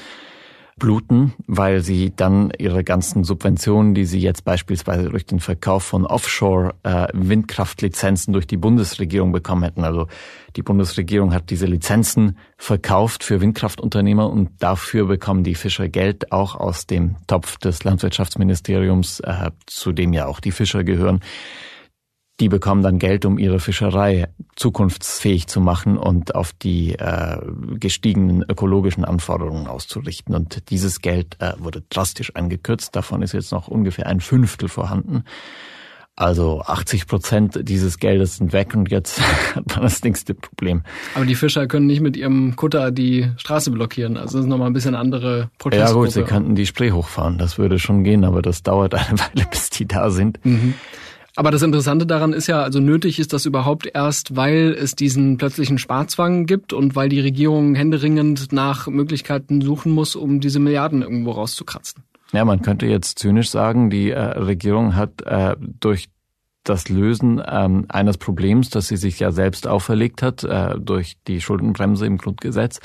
bluten, weil sie dann ihre ganzen Subventionen, die sie jetzt beispielsweise durch den Verkauf von Offshore-Windkraftlizenzen durch die Bundesregierung bekommen hätten. Also die Bundesregierung hat diese Lizenzen verkauft für Windkraftunternehmer und dafür bekommen die Fischer Geld auch aus dem Topf des Landwirtschaftsministeriums, äh, zu dem ja auch die Fischer gehören die bekommen dann Geld, um ihre Fischerei zukunftsfähig zu machen und auf die äh, gestiegenen ökologischen Anforderungen auszurichten. Und dieses Geld äh, wurde drastisch eingekürzt. Davon ist jetzt noch ungefähr ein Fünftel vorhanden. Also 80 Prozent dieses Geldes sind weg und jetzt hat man das nächste Problem. Aber die Fischer können nicht mit ihrem Kutter die Straße blockieren. Also das ist nochmal ein bisschen andere Proteste. Ja gut, sie könnten die Spree hochfahren. Das würde schon gehen, aber das dauert eine Weile, bis die da sind. Mhm. Aber das Interessante daran ist ja, also nötig ist das überhaupt erst, weil es diesen plötzlichen Sparzwang gibt und weil die Regierung händeringend nach Möglichkeiten suchen muss, um diese Milliarden irgendwo rauszukratzen. Ja, man könnte jetzt zynisch sagen, die äh, Regierung hat äh, durch das Lösen ähm, eines Problems, das sie sich ja selbst auferlegt hat, äh, durch die Schuldenbremse im Grundgesetz,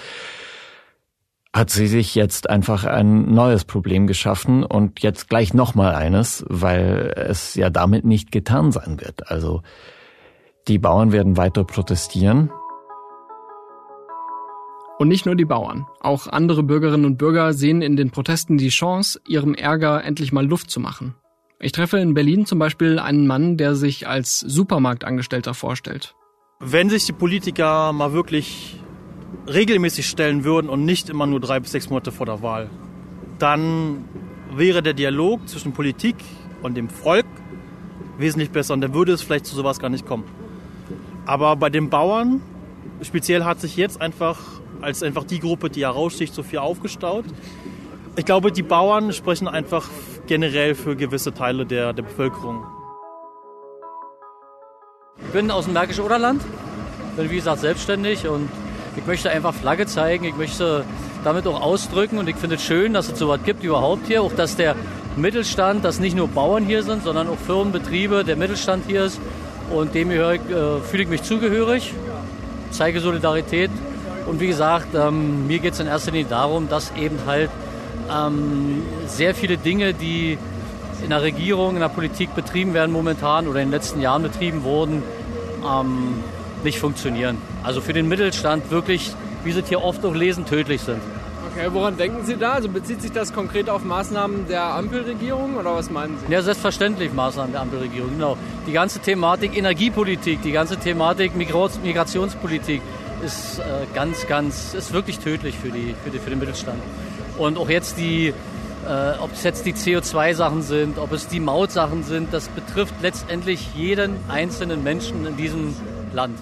hat sie sich jetzt einfach ein neues Problem geschaffen und jetzt gleich nochmal eines, weil es ja damit nicht getan sein wird. Also die Bauern werden weiter protestieren. Und nicht nur die Bauern. Auch andere Bürgerinnen und Bürger sehen in den Protesten die Chance, ihrem Ärger endlich mal Luft zu machen. Ich treffe in Berlin zum Beispiel einen Mann, der sich als Supermarktangestellter vorstellt. Wenn sich die Politiker mal wirklich regelmäßig stellen würden und nicht immer nur drei bis sechs Monate vor der Wahl, dann wäre der Dialog zwischen Politik und dem Volk wesentlich besser und dann würde es vielleicht zu sowas gar nicht kommen. Aber bei den Bauern speziell hat sich jetzt einfach als einfach die Gruppe, die heraussticht, so viel aufgestaut. Ich glaube, die Bauern sprechen einfach generell für gewisse Teile der, der Bevölkerung. Ich bin aus dem Märkischen Oderland, bin wie gesagt selbstständig und ich möchte einfach Flagge zeigen, ich möchte damit auch ausdrücken und ich finde es schön, dass es so was gibt überhaupt hier, auch dass der Mittelstand, dass nicht nur Bauern hier sind, sondern auch Firmen, Betriebe, der Mittelstand hier ist. Und dem äh, fühle ich mich zugehörig, zeige Solidarität. Und wie gesagt, ähm, mir geht es in erster Linie darum, dass eben halt ähm, sehr viele Dinge, die in der Regierung, in der Politik betrieben werden momentan oder in den letzten Jahren betrieben wurden, ähm, nicht funktionieren. Also für den Mittelstand wirklich, wie Sie hier oft auch lesen, tödlich sind. Okay, woran denken Sie da? Also bezieht sich das konkret auf Maßnahmen der Ampelregierung oder was meinen Sie? Ja, selbstverständlich Maßnahmen der Ampelregierung, genau. Die ganze Thematik Energiepolitik, die ganze Thematik Migrationspolitik ist äh, ganz, ganz, ist wirklich tödlich für, die, für, die, für den Mittelstand. Und auch jetzt die, äh, ob es jetzt die CO2-Sachen sind, ob es die Mautsachen sind, das betrifft letztendlich jeden einzelnen Menschen in diesem Land.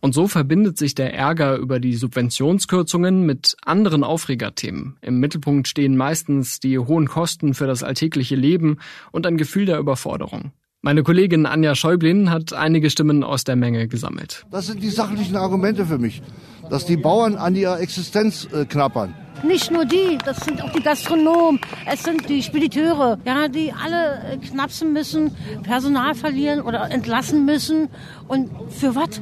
Und so verbindet sich der Ärger über die Subventionskürzungen mit anderen Aufregerthemen. Im Mittelpunkt stehen meistens die hohen Kosten für das alltägliche Leben und ein Gefühl der Überforderung. Meine Kollegin Anja Schäublin hat einige Stimmen aus der Menge gesammelt. Das sind die sachlichen Argumente für mich, dass die Bauern an ihrer Existenz äh, knappern. Nicht nur die, das sind auch die Gastronomen, es sind die Spediteure, ja, die alle äh, knapsen müssen, Personal verlieren oder entlassen müssen. Und für was?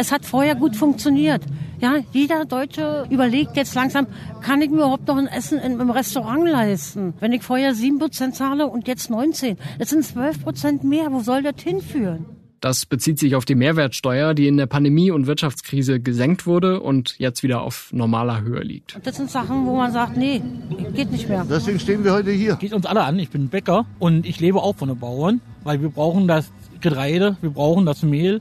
Es hat vorher gut funktioniert. Ja, jeder Deutsche überlegt jetzt langsam, kann ich mir überhaupt noch ein Essen im Restaurant leisten? Wenn ich vorher 7% zahle und jetzt 19, das sind 12% mehr. Wo soll das hinführen? Das bezieht sich auf die Mehrwertsteuer, die in der Pandemie- und Wirtschaftskrise gesenkt wurde und jetzt wieder auf normaler Höhe liegt. Das sind Sachen, wo man sagt, nee, geht nicht mehr. Deswegen stehen wir heute hier. Geht uns alle an. Ich bin Bäcker und ich lebe auch von den Bauern, weil wir brauchen das Getreide, wir brauchen das Mehl.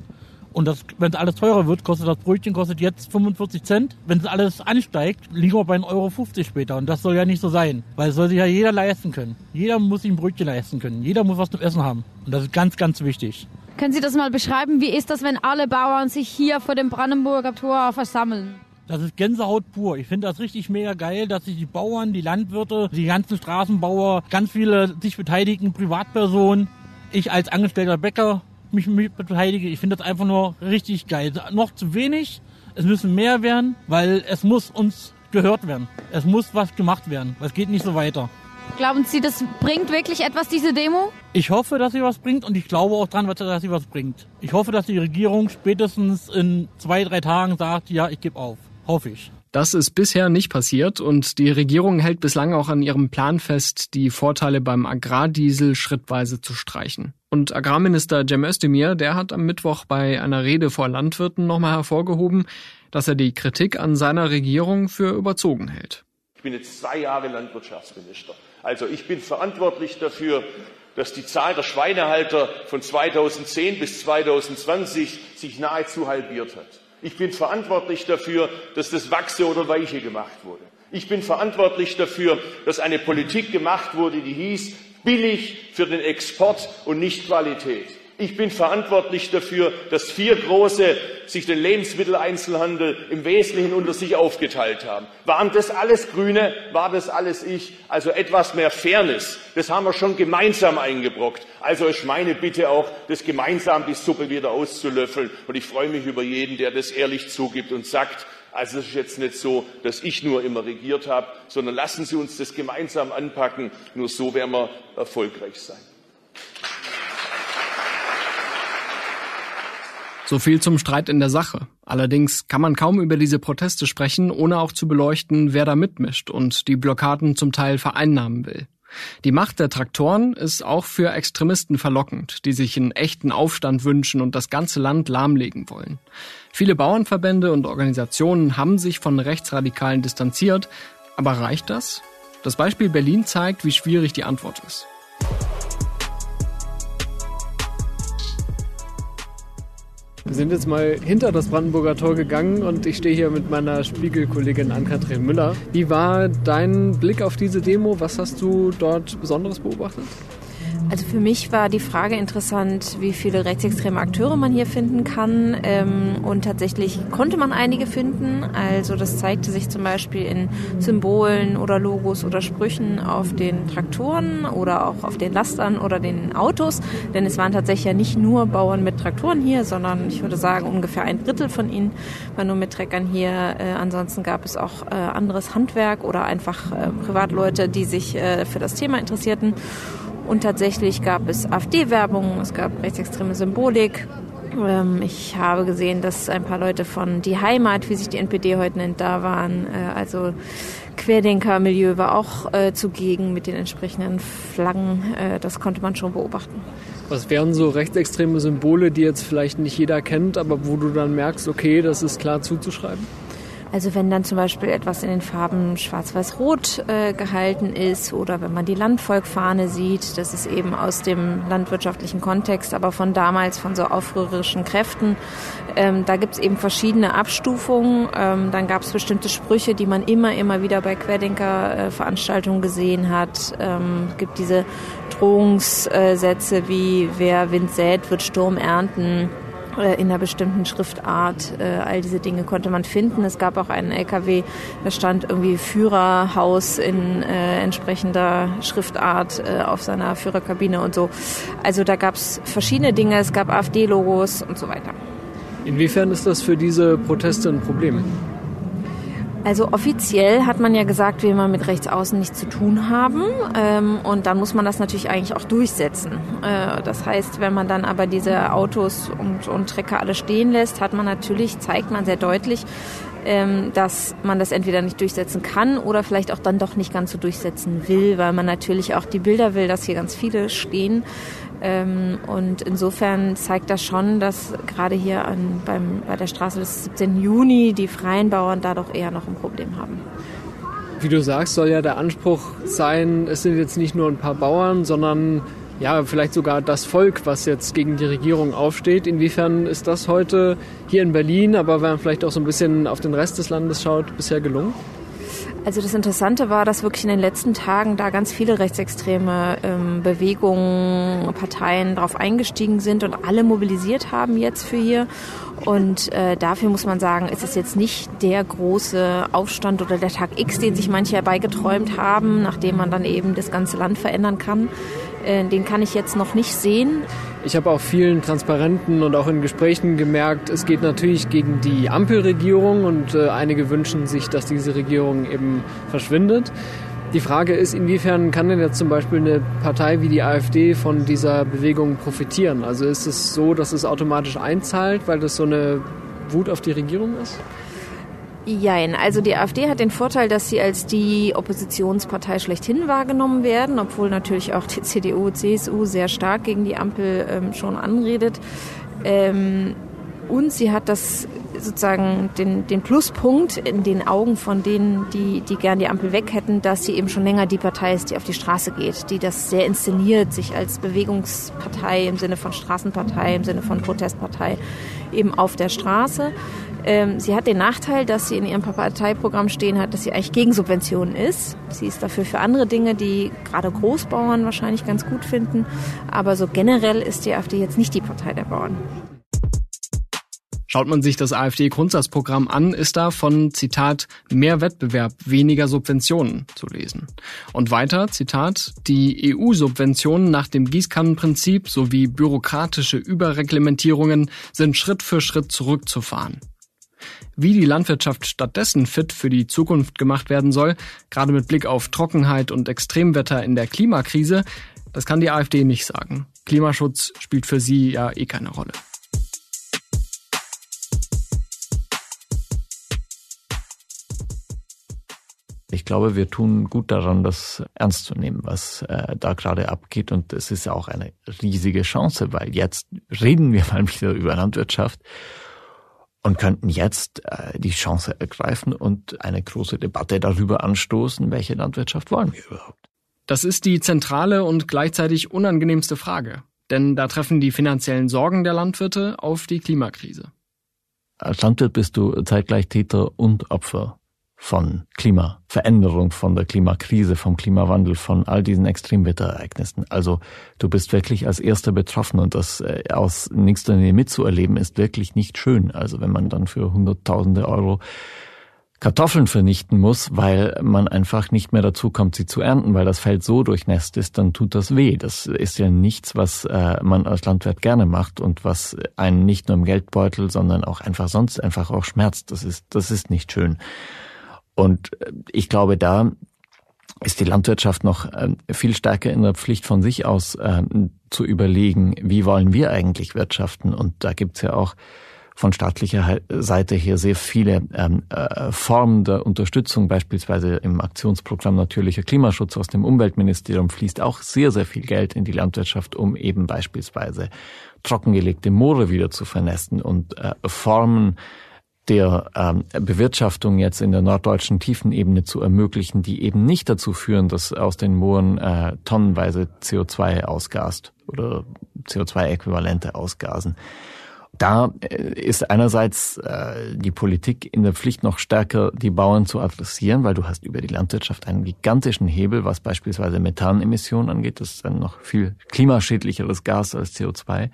Und wenn es alles teurer wird, kostet das Brötchen kostet jetzt 45 Cent. Wenn es alles ansteigt, liegen wir bei 1,50 Euro später. Und das soll ja nicht so sein. Weil es soll sich ja jeder leisten können. Jeder muss sich ein Brötchen leisten können. Jeder muss was zum Essen haben. Und das ist ganz, ganz wichtig. Können Sie das mal beschreiben? Wie ist das, wenn alle Bauern sich hier vor dem Brandenburger Tor versammeln? Das ist Gänsehaut pur. Ich finde das richtig mega geil, dass sich die Bauern, die Landwirte, die ganzen Straßenbauer, ganz viele sich beteiligten Privatpersonen, ich als angestellter Bäcker mich, mich beteilige. Ich finde das einfach nur richtig geil. Noch zu wenig. Es müssen mehr werden, weil es muss uns gehört werden. Es muss was gemacht werden. Es geht nicht so weiter. Glauben Sie, das bringt wirklich etwas, diese Demo? Ich hoffe, dass sie was bringt und ich glaube auch dran, dass sie was bringt. Ich hoffe, dass die Regierung spätestens in zwei, drei Tagen sagt, ja, ich gebe auf. Hoffe ich. Das ist bisher nicht passiert und die Regierung hält bislang auch an ihrem Plan fest, die Vorteile beim Agrardiesel schrittweise zu streichen. Und Agrarminister Cem Özdemir, der hat am Mittwoch bei einer Rede vor Landwirten nochmal hervorgehoben, dass er die Kritik an seiner Regierung für überzogen hält. Ich bin jetzt zwei Jahre Landwirtschaftsminister. Also ich bin verantwortlich dafür, dass die Zahl der Schweinehalter von 2010 bis 2020 sich nahezu halbiert hat. Ich bin verantwortlich dafür, dass das Wachse oder Weiche gemacht wurde. Ich bin verantwortlich dafür, dass eine Politik gemacht wurde, die hieß, billig für den Export und nicht Qualität. Ich bin verantwortlich dafür, dass vier große sich den Lebensmitteleinzelhandel im Wesentlichen unter sich aufgeteilt haben. Waren das alles Grüne? War das alles ich? Also etwas mehr Fairness. Das haben wir schon gemeinsam eingebrockt. Also ist meine Bitte auch, das gemeinsam die Suppe wieder auszulöffeln. Und ich freue mich über jeden, der das ehrlich zugibt und sagt, also es ist jetzt nicht so, dass ich nur immer regiert habe, sondern lassen Sie uns das gemeinsam anpacken. Nur so werden wir erfolgreich sein. So viel zum Streit in der Sache. Allerdings kann man kaum über diese Proteste sprechen, ohne auch zu beleuchten, wer da mitmischt und die Blockaden zum Teil vereinnahmen will. Die Macht der Traktoren ist auch für Extremisten verlockend, die sich einen echten Aufstand wünschen und das ganze Land lahmlegen wollen. Viele Bauernverbände und Organisationen haben sich von Rechtsradikalen distanziert, aber reicht das? Das Beispiel Berlin zeigt, wie schwierig die Antwort ist. Wir sind jetzt mal hinter das Brandenburger Tor gegangen und ich stehe hier mit meiner Spiegelkollegin Ann-Kathrin Müller. Wie war dein Blick auf diese Demo? Was hast du dort Besonderes beobachtet? Also für mich war die Frage interessant, wie viele rechtsextreme Akteure man hier finden kann. Ähm, und tatsächlich konnte man einige finden. Also das zeigte sich zum Beispiel in Symbolen oder Logos oder Sprüchen auf den Traktoren oder auch auf den Lastern oder den Autos. Denn es waren tatsächlich ja nicht nur Bauern mit Traktoren hier, sondern ich würde sagen ungefähr ein Drittel von ihnen waren nur mit Treckern hier. Äh, ansonsten gab es auch äh, anderes Handwerk oder einfach äh, Privatleute, die sich für das Thema interessierten. Und tatsächlich gab es AfD-Werbung, es gab rechtsextreme Symbolik. Ähm, ich habe gesehen, dass ein paar Leute von Die Heimat, wie sich die NPD heute nennt, da waren. Äh, also Querdenker-Milieu war auch äh, zugegen mit den entsprechenden Flaggen. Äh, das konnte man schon beobachten. Was wären so rechtsextreme Symbole, die jetzt vielleicht nicht jeder kennt, aber wo du dann merkst, okay, das ist klar zuzuschreiben? Also wenn dann zum Beispiel etwas in den Farben Schwarz-Weiß-Rot äh, gehalten ist oder wenn man die Landvolkfahne sieht, das ist eben aus dem landwirtschaftlichen Kontext, aber von damals, von so aufrührerischen Kräften. Ähm, da gibt es eben verschiedene Abstufungen. Ähm, dann gab es bestimmte Sprüche, die man immer, immer wieder bei Querdenker-Veranstaltungen gesehen hat. Ähm, gibt diese Drohungssätze wie wer Wind sät, wird Sturm ernten in einer bestimmten Schriftart. Äh, all diese Dinge konnte man finden. Es gab auch einen LKW, da stand irgendwie Führerhaus in äh, entsprechender Schriftart äh, auf seiner Führerkabine und so. Also da gab es verschiedene Dinge. Es gab AfD-Logos und so weiter. Inwiefern ist das für diese Proteste ein Problem? Also offiziell hat man ja gesagt, will man mit Rechtsaußen nichts zu tun haben. Ähm, und dann muss man das natürlich eigentlich auch durchsetzen. Äh, das heißt, wenn man dann aber diese Autos und, und Trecker alle stehen lässt, hat man natürlich, zeigt man sehr deutlich, ähm, dass man das entweder nicht durchsetzen kann oder vielleicht auch dann doch nicht ganz so durchsetzen will, weil man natürlich auch die Bilder will, dass hier ganz viele stehen. Ähm, und insofern zeigt das schon, dass gerade hier an, beim, bei der Straße des 17. Juni die freien Bauern da doch eher noch ein Problem haben. Wie du sagst, soll ja der Anspruch sein, es sind jetzt nicht nur ein paar Bauern, sondern ja, vielleicht sogar das Volk, was jetzt gegen die Regierung aufsteht. Inwiefern ist das heute hier in Berlin, aber wenn man vielleicht auch so ein bisschen auf den Rest des Landes schaut, bisher gelungen? Also das Interessante war, dass wirklich in den letzten Tagen da ganz viele rechtsextreme ähm, Bewegungen, Parteien drauf eingestiegen sind und alle mobilisiert haben jetzt für hier. Und äh, dafür muss man sagen, ist es jetzt nicht der große Aufstand oder der Tag X, den sich manche herbeigeträumt haben, nachdem man dann eben das ganze Land verändern kann. Äh, den kann ich jetzt noch nicht sehen. Ich habe auch vielen Transparenten und auch in Gesprächen gemerkt, es geht natürlich gegen die Ampelregierung und äh, einige wünschen sich, dass diese Regierung eben verschwindet. Die Frage ist, inwiefern kann denn jetzt zum Beispiel eine Partei wie die AfD von dieser Bewegung profitieren? Also ist es so, dass es automatisch einzahlt, weil das so eine Wut auf die Regierung ist? Jein. Also die AfD hat den Vorteil, dass sie als die Oppositionspartei schlechthin wahrgenommen werden, obwohl natürlich auch die CDU, CSU sehr stark gegen die Ampel ähm, schon anredet. Ähm, und sie hat das sozusagen den, den Pluspunkt in den Augen von denen, die, die gern die Ampel weg hätten, dass sie eben schon länger die Partei ist, die auf die Straße geht, die das sehr inszeniert, sich als Bewegungspartei im Sinne von Straßenpartei, im Sinne von Protestpartei eben auf der Straße. Ähm, sie hat den Nachteil, dass sie in ihrem Parteiprogramm stehen hat, dass sie eigentlich gegen Subventionen ist. Sie ist dafür für andere Dinge, die gerade Großbauern wahrscheinlich ganz gut finden. Aber so generell ist die AfD jetzt nicht die Partei der Bauern. Schaut man sich das AfD-Grundsatzprogramm an, ist da von, Zitat, mehr Wettbewerb, weniger Subventionen zu lesen. Und weiter, Zitat, die EU-Subventionen nach dem Gießkannenprinzip sowie bürokratische Überreglementierungen sind Schritt für Schritt zurückzufahren. Wie die Landwirtschaft stattdessen fit für die Zukunft gemacht werden soll, gerade mit Blick auf Trockenheit und Extremwetter in der Klimakrise, das kann die AfD nicht sagen. Klimaschutz spielt für sie ja eh keine Rolle. Ich glaube, wir tun gut daran, das ernst zu nehmen, was äh, da gerade abgeht. Und es ist ja auch eine riesige Chance, weil jetzt reden wir mal wieder über Landwirtschaft und könnten jetzt äh, die Chance ergreifen und eine große Debatte darüber anstoßen, welche Landwirtschaft wollen wir überhaupt. Das ist die zentrale und gleichzeitig unangenehmste Frage, denn da treffen die finanziellen Sorgen der Landwirte auf die Klimakrise. Als Landwirt bist du zeitgleich Täter und Opfer von Klimaveränderung, von der Klimakrise, vom Klimawandel, von all diesen Extremwetterereignissen. Also du bist wirklich als erster betroffen und das äh, aus nächster Nähe mitzuerleben ist wirklich nicht schön. Also wenn man dann für Hunderttausende Euro Kartoffeln vernichten muss, weil man einfach nicht mehr dazu kommt, sie zu ernten, weil das Feld so durchnässt ist, dann tut das weh. Das ist ja nichts, was äh, man als Landwirt gerne macht und was einen nicht nur im Geldbeutel, sondern auch einfach sonst einfach auch schmerzt. Das ist, das ist nicht schön. Und äh, ich glaube, da ist die Landwirtschaft noch ähm, viel stärker in der Pflicht von sich aus ähm, zu überlegen, wie wollen wir eigentlich wirtschaften. Und da gibt's ja auch von staatlicher Seite her sehr viele ähm, äh, Formen der Unterstützung, beispielsweise im Aktionsprogramm Natürlicher Klimaschutz aus dem Umweltministerium fließt auch sehr, sehr viel Geld in die Landwirtschaft, um eben beispielsweise trockengelegte Moore wieder zu vernässen und äh, Formen der ähm, Bewirtschaftung jetzt in der norddeutschen Tiefenebene zu ermöglichen, die eben nicht dazu führen, dass aus den Mooren äh, tonnenweise CO2 ausgast oder CO2-Äquivalente ausgasen. Da äh, ist einerseits äh, die Politik in der Pflicht, noch stärker die Bauern zu adressieren, weil du hast über die Landwirtschaft einen gigantischen Hebel, was beispielsweise Methanemissionen angeht. Das ist ein noch viel klimaschädlicheres Gas als CO2.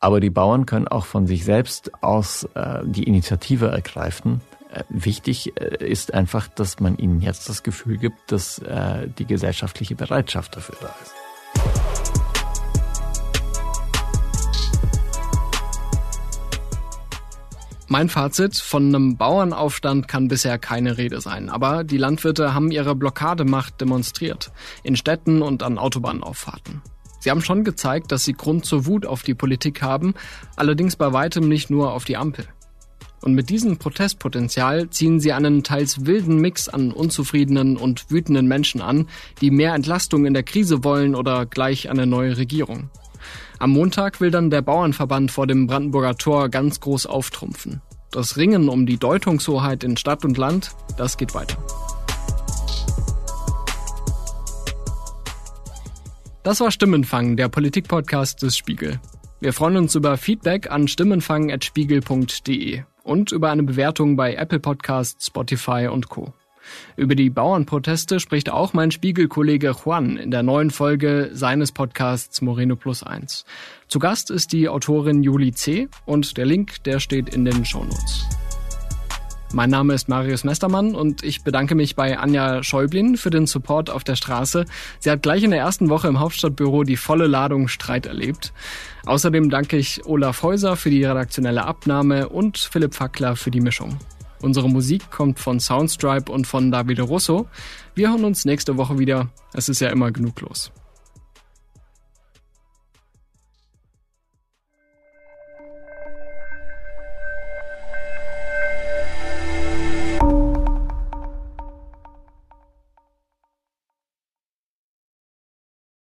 Aber die Bauern können auch von sich selbst aus äh, die Initiative ergreifen. Äh, wichtig äh, ist einfach, dass man ihnen jetzt das Gefühl gibt, dass äh, die gesellschaftliche Bereitschaft dafür da ist. Mein Fazit, von einem Bauernaufstand kann bisher keine Rede sein. Aber die Landwirte haben ihre Blockademacht demonstriert. In Städten und an Autobahnauffahrten. Sie haben schon gezeigt, dass sie Grund zur Wut auf die Politik haben, allerdings bei weitem nicht nur auf die Ampel. Und mit diesem Protestpotenzial ziehen sie einen teils wilden Mix an unzufriedenen und wütenden Menschen an, die mehr Entlastung in der Krise wollen oder gleich eine neue Regierung. Am Montag will dann der Bauernverband vor dem Brandenburger Tor ganz groß auftrumpfen. Das Ringen um die Deutungshoheit in Stadt und Land, das geht weiter. Das war Stimmenfang, der Politikpodcast des Spiegel. Wir freuen uns über Feedback an stimmenfang.spiegel.de und über eine Bewertung bei Apple Podcasts, Spotify und Co. Über die Bauernproteste spricht auch mein Spiegelkollege Juan in der neuen Folge seines Podcasts Moreno Plus 1. Zu Gast ist die Autorin Juli C. und der Link, der steht in den Shownotes. Mein Name ist Marius Mestermann und ich bedanke mich bei Anja Schäublin für den Support auf der Straße. Sie hat gleich in der ersten Woche im Hauptstadtbüro die volle Ladung Streit erlebt. Außerdem danke ich Olaf Häuser für die redaktionelle Abnahme und Philipp Fackler für die Mischung. Unsere Musik kommt von Soundstripe und von Davide Russo. Wir hören uns nächste Woche wieder. Es ist ja immer genug los.